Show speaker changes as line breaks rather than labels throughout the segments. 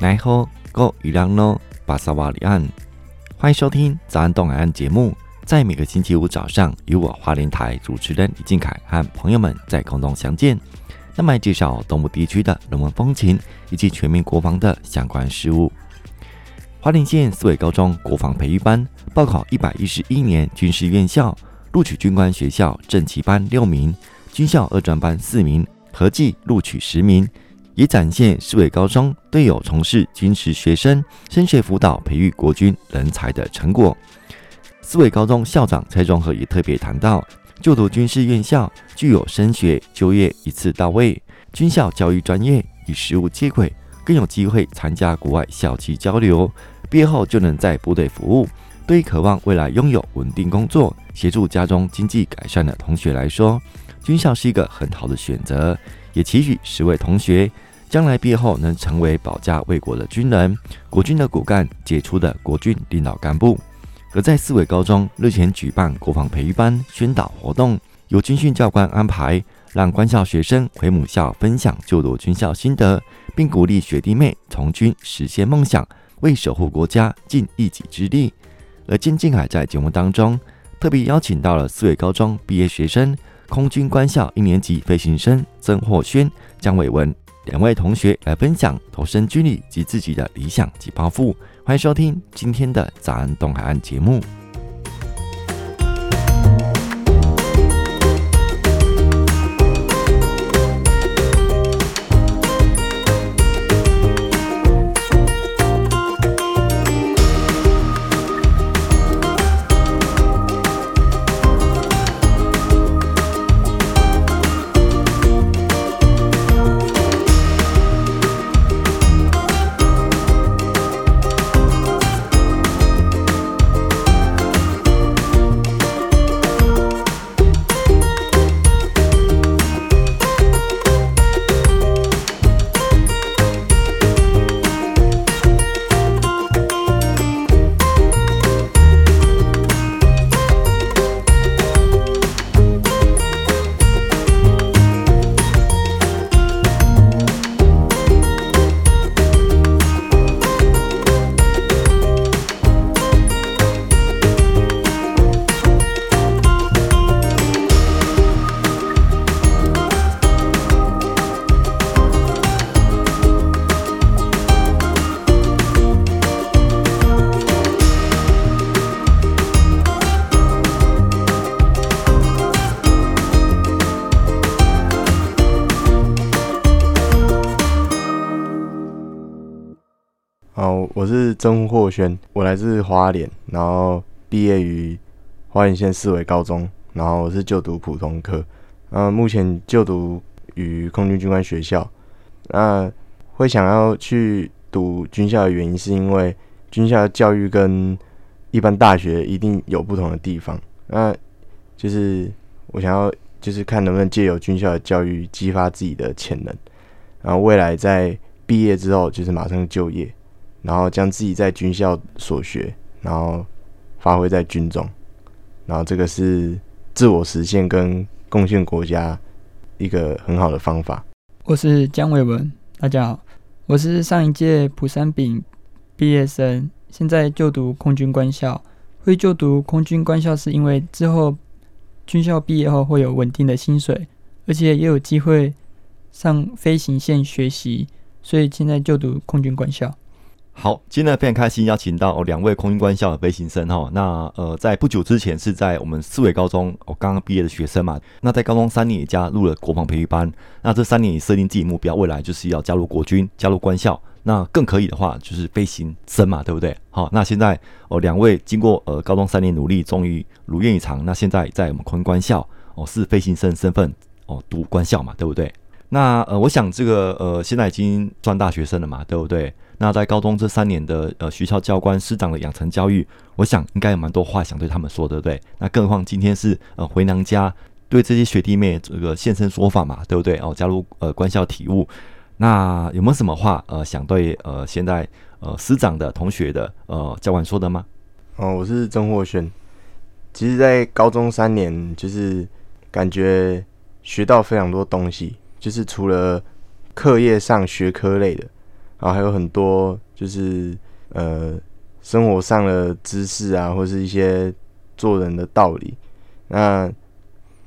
奈何个伊朗诺巴萨瓦里安，欢迎收听早安东海岸节目。在每个星期五早上，由我花莲台主持人李靖凯和朋友们在空中相见，那么介绍东部地区的人文风情以及全民国防的相关事务。花莲县四维高中国防培育班报考一百一十一年军事院校，录取军官学校正期班六名，军校二专班四名，合计录取十名。也展现四维高中队友从事军事学生升学辅导、培育国军人才的成果。四维高中校长蔡中和也特别谈到，就读军事院校具有升学就业一次到位，军校教育专业与实务接轨，更有机会参加国外校际交流，毕业后就能在部队服务。对于渴望未来拥有稳定工作、协助家中经济改善的同学来说，军校是一个很好的选择。也期许十位同学。将来毕业后能成为保家卫国的军人，国军的骨干，杰出的国军领导干部。而在四维高中日前举办国防培育班宣导活动，由军训教官安排，让官校学生回母校分享就读军校心得，并鼓励学弟妹从军实现梦想，为守护国家尽一己之力。而金靖海在节目当中特别邀请到了四维高中毕业学生，空军官校一年级飞行生曾获轩、江伟文。两位同学来分享投身军旅及自己的理想及抱负，欢迎收听今天的早安东海岸节目。
我是曾获轩，我来自花莲，然后毕业于花莲县四维高中，然后我是就读普通科，呃，目前就读于空军军官学校。那会想要去读军校的原因，是因为军校的教育跟一般大学一定有不同的地方。那就是我想要，就是看能不能借由军校的教育激发自己的潜能，然后未来在毕业之后就是马上就业。然后将自己在军校所学，然后发挥在军中，然后这个是自我实现跟贡献国家一个很好的方法。
我是江伟文，大家好，我是上一届普三丙毕业生，现在就读空军官校。会就读空军官校是因为之后军校毕业后会有稳定的薪水，而且也有机会上飞行线学习，所以现在就读空军官校。
好，今天呢非常开心邀请到两位空军官校的飞行生哈。那呃，在不久之前是在我们四维高中我刚刚毕业的学生嘛。那在高中三年也加入了国防培育班。那这三年也设定自己目标，未来就是要加入国军，加入官校。那更可以的话，就是飞行生嘛，对不对？好，那现在哦，两位经过呃高中三年努力，终于如愿以偿。那现在在我们空军官校哦，是飞行生身份哦，读官校嘛，对不对？那呃，我想这个呃，现在已经算大学生了嘛，对不对？那在高中这三年的呃学校教官师长的养成教育，我想应该有蛮多话想对他们说，对不对？那更何况今天是呃回娘家，对这些学弟妹这个现身说法嘛，对不对？哦，加入呃官校体悟，那有没有什么话呃想对呃现在呃师长的同学的呃教官说的吗？
哦，我是曾获轩。其实，在高中三年，就是感觉学到非常多东西，就是除了课业上学科类的。然后还有很多就是呃生活上的知识啊，或是一些做人的道理。那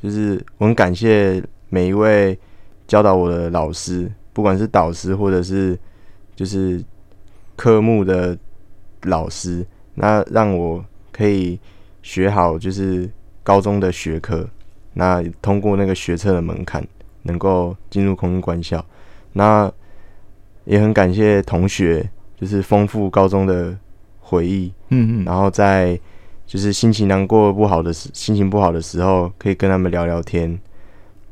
就是我很感谢每一位教导我的老师，不管是导师或者是就是科目的老师，那让我可以学好就是高中的学科，那通过那个学测的门槛，能够进入空军官校。那也很感谢同学，就是丰富高中的回忆，嗯嗯，然后在就是心情难过不好的时，心情不好的时候，可以跟他们聊聊天。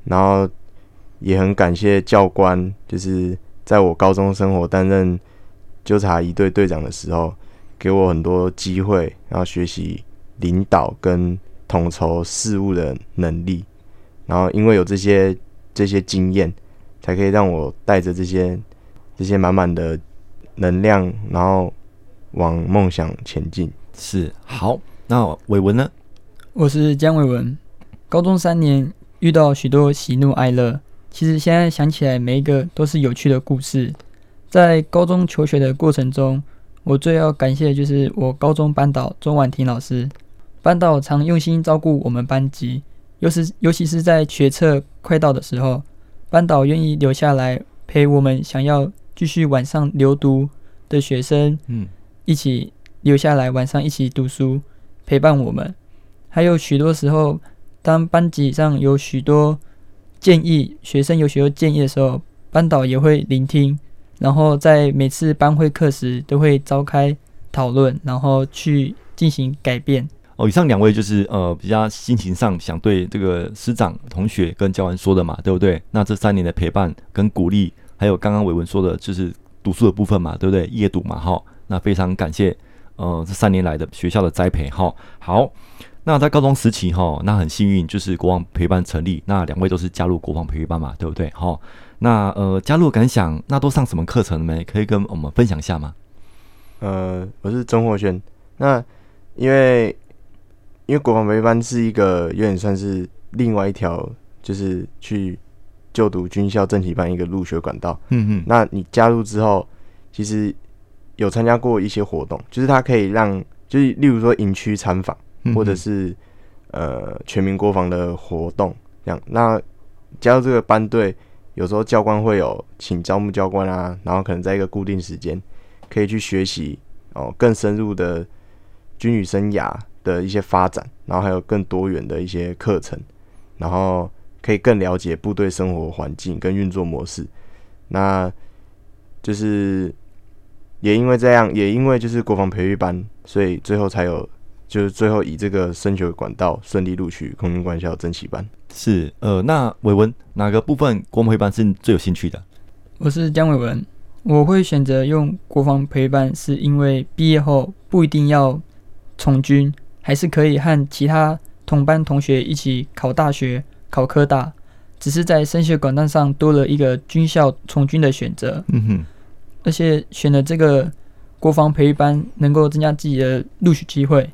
然后也很感谢教官，就是在我高中生活担任纠察一队队长的时候，给我很多机会，然后学习领导跟统筹事务的能力。然后因为有这些这些经验。才可以让我带着这些这些满满的能量，然后往梦想前进。
是好，那伟文呢？
我是江伟文。高中三年遇到许多喜怒哀乐，其实现在想起来，每一个都是有趣的故事。在高中求学的过程中，我最要感谢的就是我高中班导钟婉婷老师。班导常用心照顾我们班级，尤其尤其是在学测快到的时候。班导愿意留下来陪我们想要继续晚上留读的学生，嗯，一起留下来晚上一起读书，陪伴我们。还有许多时候，当班级上有许多建议，学生有许多建议的时候，班导也会聆听，然后在每次班会课时都会召开讨论，然后去进行改变。
哦，以上两位就是呃比较心情上想对这个师长、同学跟教官说的嘛，对不对？那这三年的陪伴跟鼓励，还有刚刚伟文说的，就是读书的部分嘛，对不对？夜读嘛，哈。那非常感谢呃这三年来的学校的栽培，哈。好，那在高中时期哈，那很幸运就是国防培育班成立，那两位都是加入国防培育班嘛，对不对？哈。那呃加入感想，那都上什么课程没？可以跟我们分享一下吗？
呃，我是曾获轩，那因为。因为国防培育班是一个有点算是另外一条，就是去就读军校正体班一个入学管道。嗯嗯。那你加入之后，其实有参加过一些活动，就是它可以让，就是例如说营区参访，或者是呃全民国防的活动这样。那加入这个班队，有时候教官会有请招募教官啊，然后可能在一个固定时间，可以去学习哦更深入的军旅生涯。的一些发展，然后还有更多元的一些课程，然后可以更了解部队生活环境跟运作模式。那就是也因为这样，也因为就是国防培育班，所以最后才有，就是最后以这个升学管道顺利录取空军官校征旗班。
是，呃，那伟文哪个部分国防培育班是最有兴趣的？
我是江伟文，我会选择用国防培育班，是因为毕业后不一定要从军。还是可以和其他同班同学一起考大学、考科大，只是在升学管道上多了一个军校从军的选择。嗯哼，而且选了这个国防培育班，能够增加自己的录取机会，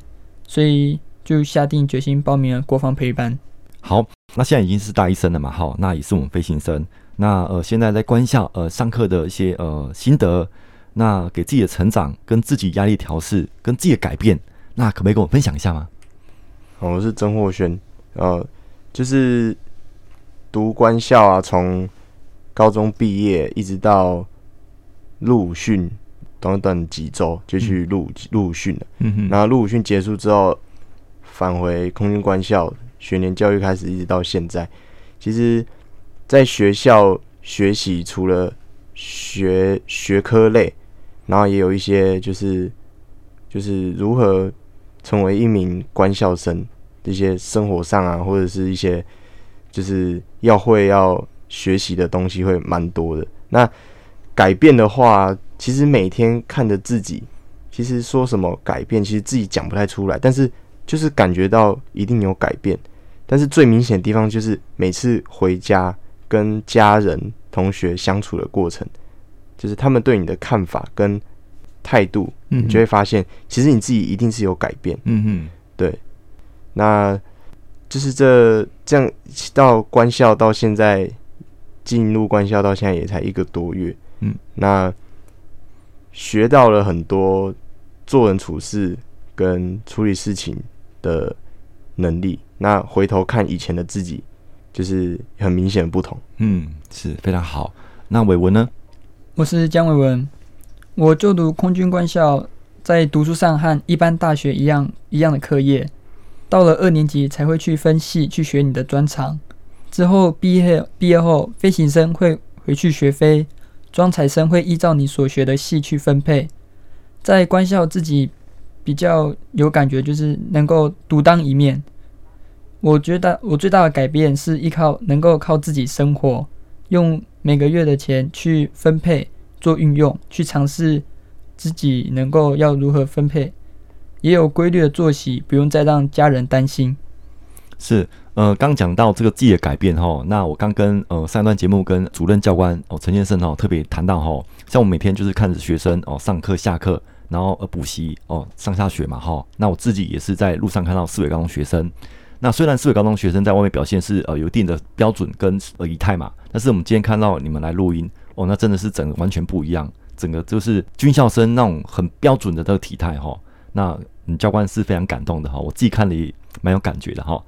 所以就下定决心报名了国防培育班。
好，那现在已经是大一生了嘛？好，那也是我们飞行生。那呃，现在在官校呃上课的一些呃心得，那给自己的成长、跟自己压力调试、跟自己的改变。那可不可以跟我分享一下吗？
好，我是曾获轩，呃，就是读官校啊，从高中毕业一直到陆伍训，短短几周就去入入伍训了。嗯哼。然后陆伍训结束之后，返回空军官校学年教育开始，一直到现在。其实，在学校学习除了学学科类，然后也有一些就是就是如何。成为一名官校生，这些生活上啊，或者是一些就是要会要学习的东西会蛮多的。那改变的话，其实每天看着自己，其实说什么改变，其实自己讲不太出来，但是就是感觉到一定有改变。但是最明显的地方就是每次回家跟家人、同学相处的过程，就是他们对你的看法跟。态度，你就会发现，其实你自己一定是有改变。嗯哼，对。那就是这这样到官校到现在进入官校到现在也才一个多月。嗯，那学到了很多做人处事跟处理事情的能力。那回头看以前的自己，就是很明显的不同。
嗯，是非常好。那伟文呢？
我是江伟文，我就读空军官校，在读书上和一般大学一样一样的课业。到了二年级才会去分系去学你的专长。之后毕业毕业后，飞行生会回去学飞，装采生会依照你所学的系去分配。在官校自己比较有感觉，就是能够独当一面。我觉得我最大的改变是依靠能够靠自己生活，用每个月的钱去分配做运用，去尝试自己能够要如何分配，也有规律的作息，不用再让家人担心。
是，呃，刚讲到这个自己的改变哈，那我刚跟呃上一段节目跟主任教官哦陈先生哦特别谈到哈，像我每天就是看着学生哦上课下课，然后呃补习哦上下学嘛哈，那我自己也是在路上看到四维高中学生。那虽然四维高中学生在外面表现是呃有一定的标准跟呃仪态嘛，但是我们今天看到你们来录音哦，那真的是整个完全不一样，整个就是军校生那种很标准的这个体态哈。那你教官是非常感动的哈，我自己看了也蛮有感觉的哈。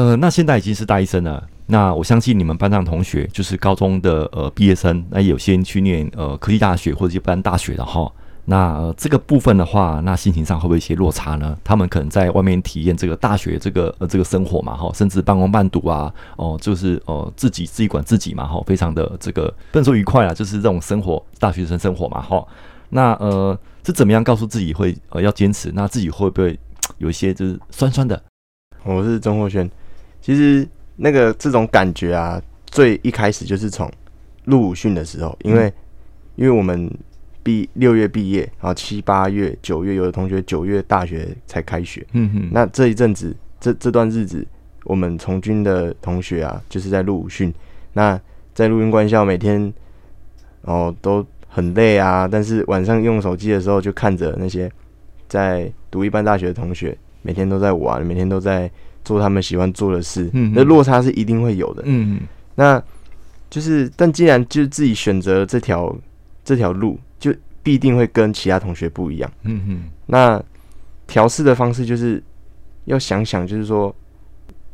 呃，那现在已经是大一生了。那我相信你们班上同学，就是高中的呃毕业生，那有些人去念呃科技大学或者一般大学的哈。那、呃、这个部分的话，那心情上会不会有一些落差呢？他们可能在外面体验这个大学这个呃这个生活嘛哈，甚至半工半读啊，哦、就是呃自己自己管自己嘛哈，非常的这个不能说愉快啊，就是这种生活，大学生生活嘛哈。那呃是怎么样告诉自己会呃要坚持？那自己会不会有一些就是酸酸的。
我是曾获轩，其实那个这种感觉啊，最一开始就是从入伍训的时候，因为、嗯、因为我们毕六月毕业，然后七八月、九月，有的同学九月大学才开学，嗯哼，那这一阵子，这这段日子，我们从军的同学啊，就是在入伍训，那在陆军官校每天，哦都很累啊，但是晚上用手机的时候，就看着那些在读一般大学的同学。每天都在玩，每天都在做他们喜欢做的事，嗯，那落差是一定会有的，嗯嗯，那就是，但既然就是自己选择了这条这条路，就必定会跟其他同学不一样，嗯嗯，那调试的方式就是要想想，就是说，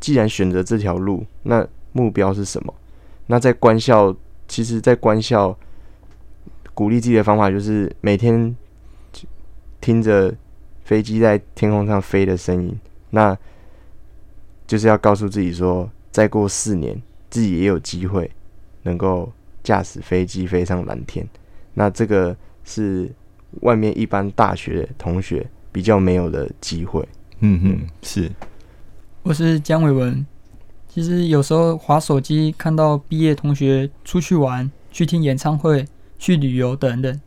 既然选择这条路，那目标是什么？那在官校，其实，在官校鼓励自己的方法就是每天听着。飞机在天空上飞的声音，那就是要告诉自己说，再过四年，自己也有机会能够驾驶飞机飞上蓝天。那这个是外面一般大学同学比较没有的机会。
嗯哼，是。
我是姜伟文。其实有时候划手机看到毕业同学出去玩、去听演唱会、去旅游等等。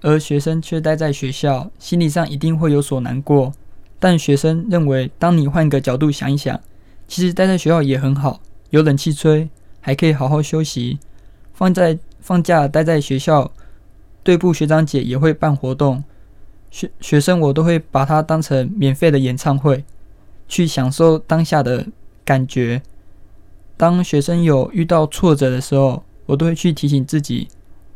而学生却待在学校，心理上一定会有所难过。但学生认为，当你换个角度想一想，其实待在学校也很好，有冷气吹，还可以好好休息。放在放假待在学校，队部学长姐也会办活动，学学生我都会把它当成免费的演唱会，去享受当下的感觉。当学生有遇到挫折的时候，我都会去提醒自己，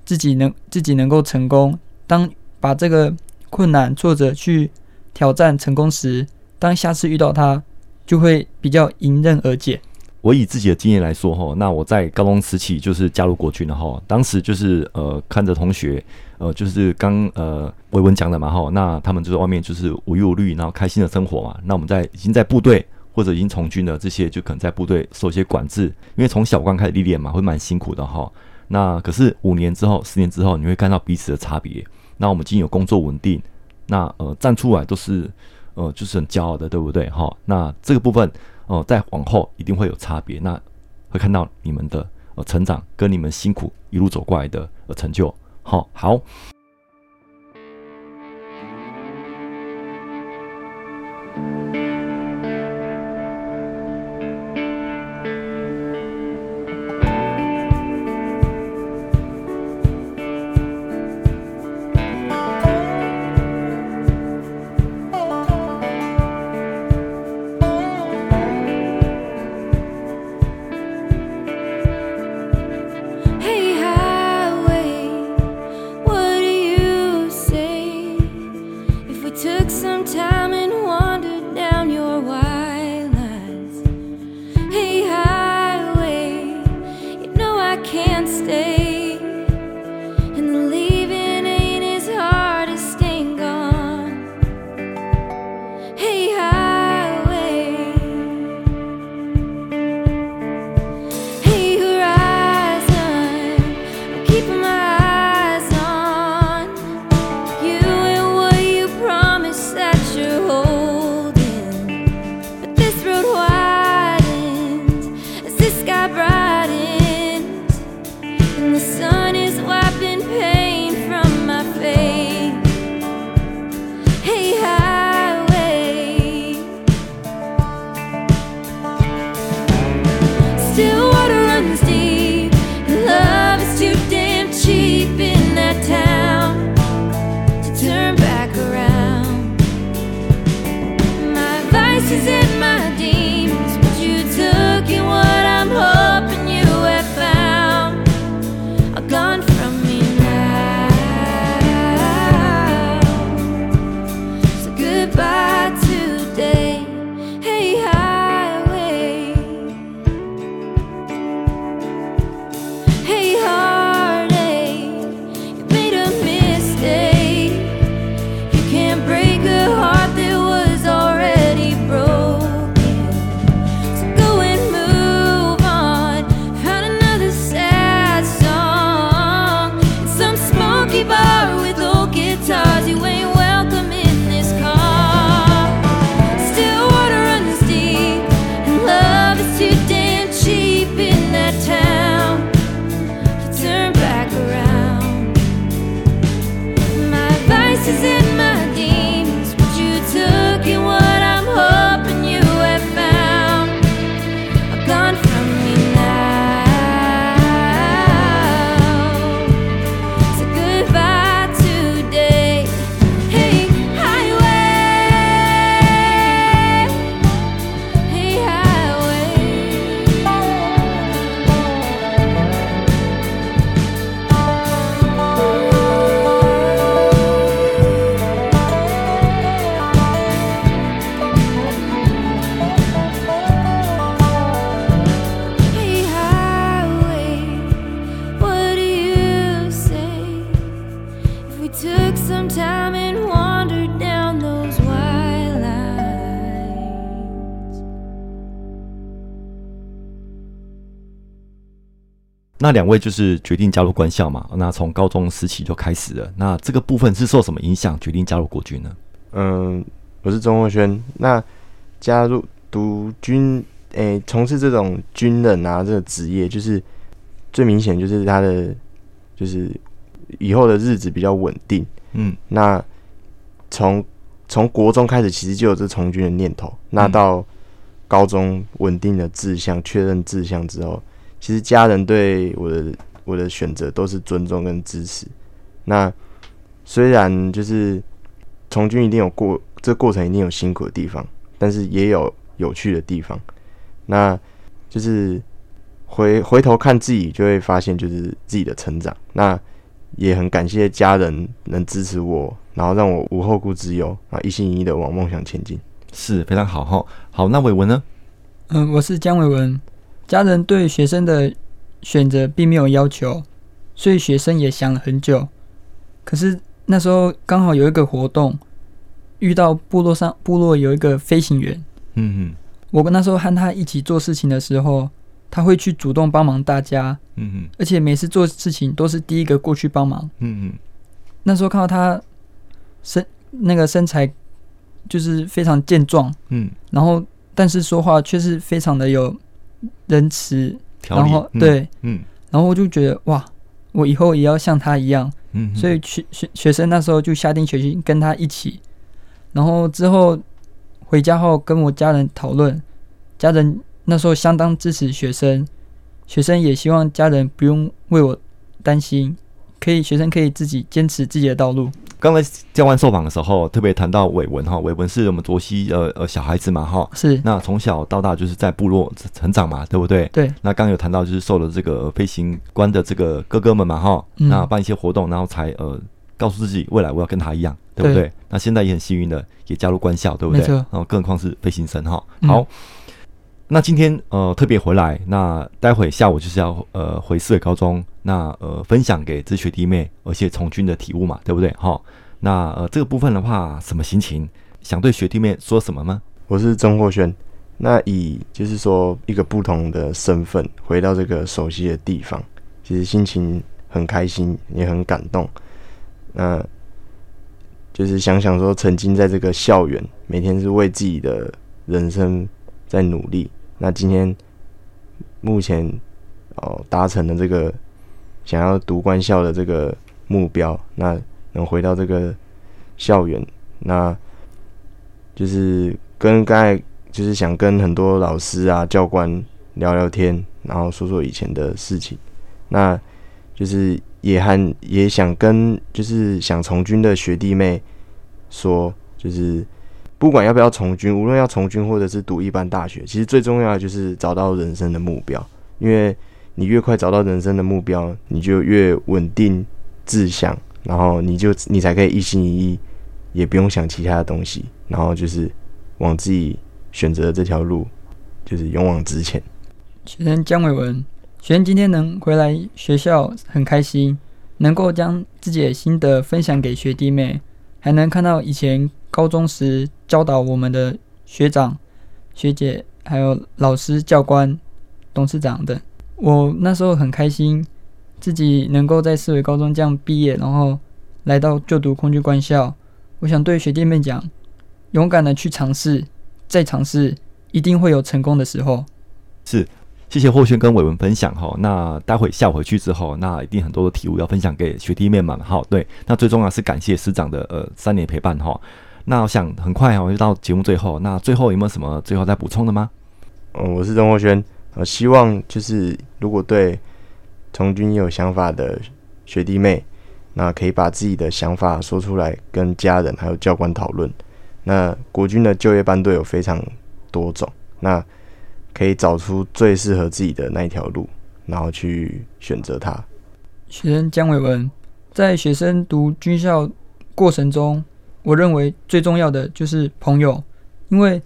自己能自己能够成功。当把这个困难挫折去挑战成功时，当下次遇到它，就会比较迎刃而解。
我以自己的经验来说哈，那我在高中时期就是加入国军了哈，当时就是呃看着同学呃就是刚呃维文讲的嘛哈，那他们就在外面就是无忧无虑，然后开心的生活嘛。那我们在已经在部队或者已经从军的这些，就可能在部队受一些管制，因为从小官开始历练嘛，会蛮辛苦的哈。那可是五年之后、十年之后，你会看到彼此的差别。那我们已经有工作稳定，那呃站出来都是呃就是很骄傲的，对不对？哈，那这个部分哦、呃，在往后一定会有差别。那会看到你们的呃成长，跟你们辛苦一路走过来的呃成就。好，好。
time.
那两位就是决定加入官校嘛？那从高中时期就开始了。那这个部分是受什么影响决定加入国军呢？
嗯，我是钟若轩。那加入读军，诶、欸，从事这种军人啊，这个职业，就是最明显就是他的，就是以后的日子比较稳定。嗯，那从从国中开始，其实就有这从军的念头。那到高中稳定的志向，确认志向之后。其实家人对我的我的选择都是尊重跟支持。那虽然就是从军一定有过，这个过程一定有辛苦的地方，但是也有有趣的地方。那就是回回头看自己，就会发现就是自己的成长。那也很感谢家人能支持我，然后让我无后顾之忧啊，一心一意的往梦想前进。
是非常好哈。好，那伟文呢？
嗯，我是江伟文。家人对学生的选择并没有要求，所以学生也想了很久。可是那时候刚好有一个活动，遇到部落上部落有一个飞行员。嗯嗯，我跟那时候和他一起做事情的时候，他会去主动帮忙大家。嗯嗯，而且每次做事情都是第一个过去帮忙。嗯嗯，那时候看到他身那个身材就是非常健壮。嗯，然后但是说话却是非常的有。仁慈，然后对，嗯，然后我就觉得哇，我以后也要像他一样，嗯，所以学学学生那时候就下定决心跟他一起，然后之后回家后跟我家人讨论，家人那时候相当支持学生，学生也希望家人不用为我担心，可以学生可以自己坚持自己的道路。
刚才教官受访的时候，特别谈到伟文哈，伟文是我们卓西呃呃小孩子嘛哈，
是
那从小到大就是在部落成长嘛，对不对？
对。
那刚刚有谈到就是受了这个飞行官的这个哥哥们嘛哈，嗯、那办一些活动，然后才呃告诉自己未来我要跟他一样，对不对？对，那现在也很幸运的也加入官校，对不对？然后更何况是飞行生哈。好，嗯、那今天呃特别回来，那待会下午就是要呃回四维高中。那呃，分享给这学弟妹，而且从军的体悟嘛，对不对？哈，那呃，这个部分的话，什么心情？想对学弟妹说什么吗？
我是曾霍轩，那以就是说一个不同的身份回到这个熟悉的地方，其实心情很开心，也很感动。那就是想想说，曾经在这个校园，每天是为自己的人生在努力。那今天目前哦，达成了这个。想要读官校的这个目标，那能回到这个校园，那就是跟刚才就是想跟很多老师啊、教官聊聊天，然后说说以前的事情。那就是也和也想跟就是想从军的学弟妹说，就是不管要不要从军，无论要从军或者是读一般大学，其实最重要的就是找到人生的目标，因为。你越快找到人生的目标，你就越稳定志向，然后你就你才可以一心一意，也不用想其他的东西，然后就是往自己选择的这条路，就是勇往直前。
学生江伟文，学生今天能回来学校很开心，能够将自己的心得分享给学弟妹，还能看到以前高中时教导我们的学长、学姐，还有老师、教官、董事长等。我那时候很开心，自己能够在四维高中这样毕业，然后来到就读空军官校。我想对学弟妹讲，勇敢的去尝试，再尝试，一定会有成功的时候。
是，谢谢霍轩跟伟文分享哈。那待会下回去之后，那一定很多的体悟要分享给学弟妹们。好，对，那最重要是感谢师长的呃三年陪伴哈。那我想很快我就到节目最后，那最后有没有什么最后再补充的吗？
嗯，我是曾霍轩。我希望就是，如果对从军有想法的学弟妹，那可以把自己的想法说出来，跟家人还有教官讨论。那国军的就业班队有非常多种，那可以找出最适合自己的那一条路，然后去选择它。
学生江伟文，在学生读军校过程中，我认为最重要的就是朋友，因为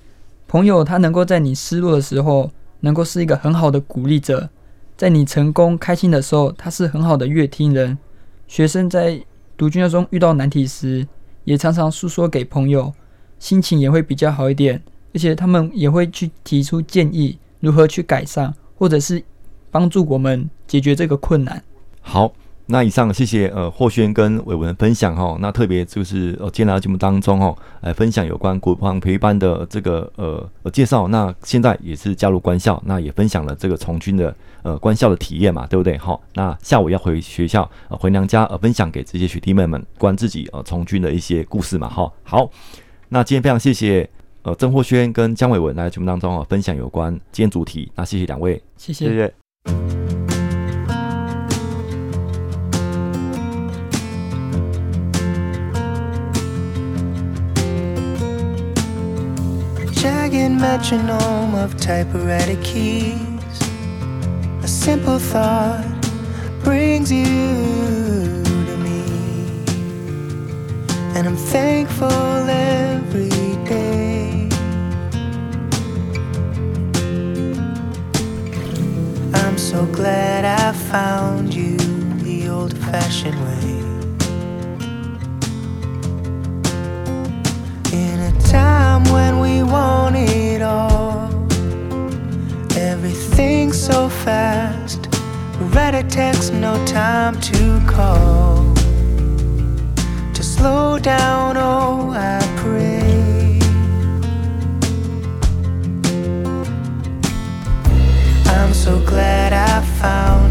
朋友他能够在你失落的时候。能够是一个很好的鼓励者，在你成功开心的时候，他是很好的乐听人。学生在读军校中遇到难题时，也常常诉说给朋友，心情也会比较好一点。而且他们也会去提出建议，如何去改善，或者是帮助我们解决这个困难。
好。那以上谢谢呃霍轩跟伟文分享哈，那特别就是呃今天来到节目当中哈，来分享有关国防培育班的这个呃呃介绍。那现在也是加入官校，那也分享了这个从军的呃官校的体验嘛，对不对？好，那下午要回学校呃回娘家呃分享给这些学弟妹们关自己呃从军的一些故事嘛，哈。好，那今天非常谢谢呃曾霍轩跟江伟文来到节目当中啊分享有关今天主题，那谢谢两位，
谢谢。
谢谢。
Jagged metronome of typewriter keys. A simple thought brings you to me, and I'm thankful every day. I'm so glad I found you the old fashioned way. So fast. Read a text, no time to call. To slow down, oh, I pray. I'm so glad I found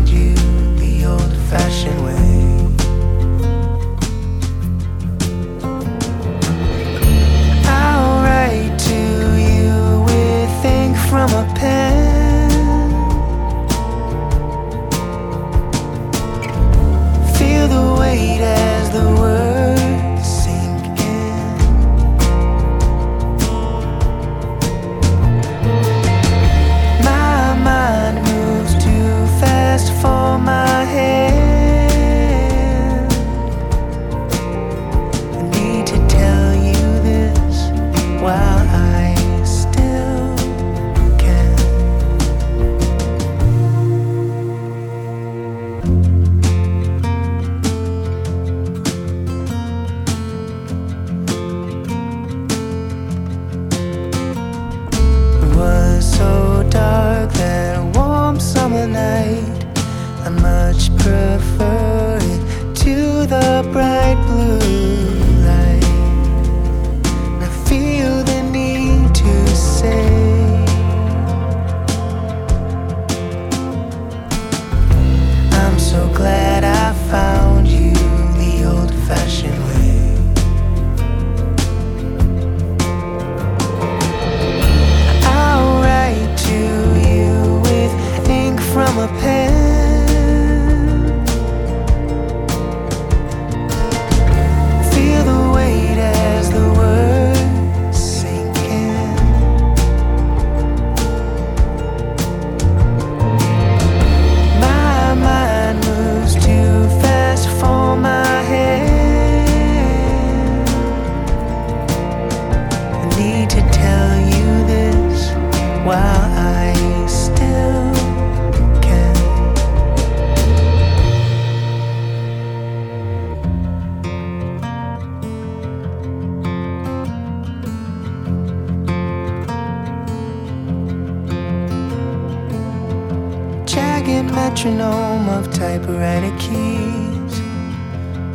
ragged metronome of typewriter keys.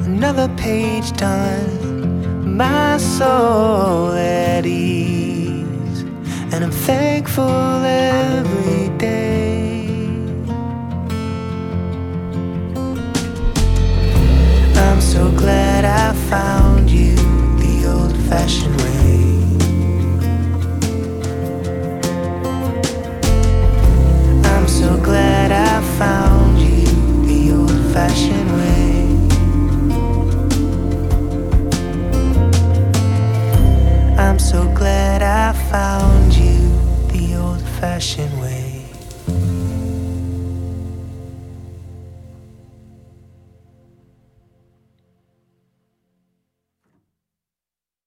Another page done, my soul at ease. And I'm thankful every day. I'm so glad I found you the old fashioned way. found you the old fashioned way. I'm so glad I found you the old fashioned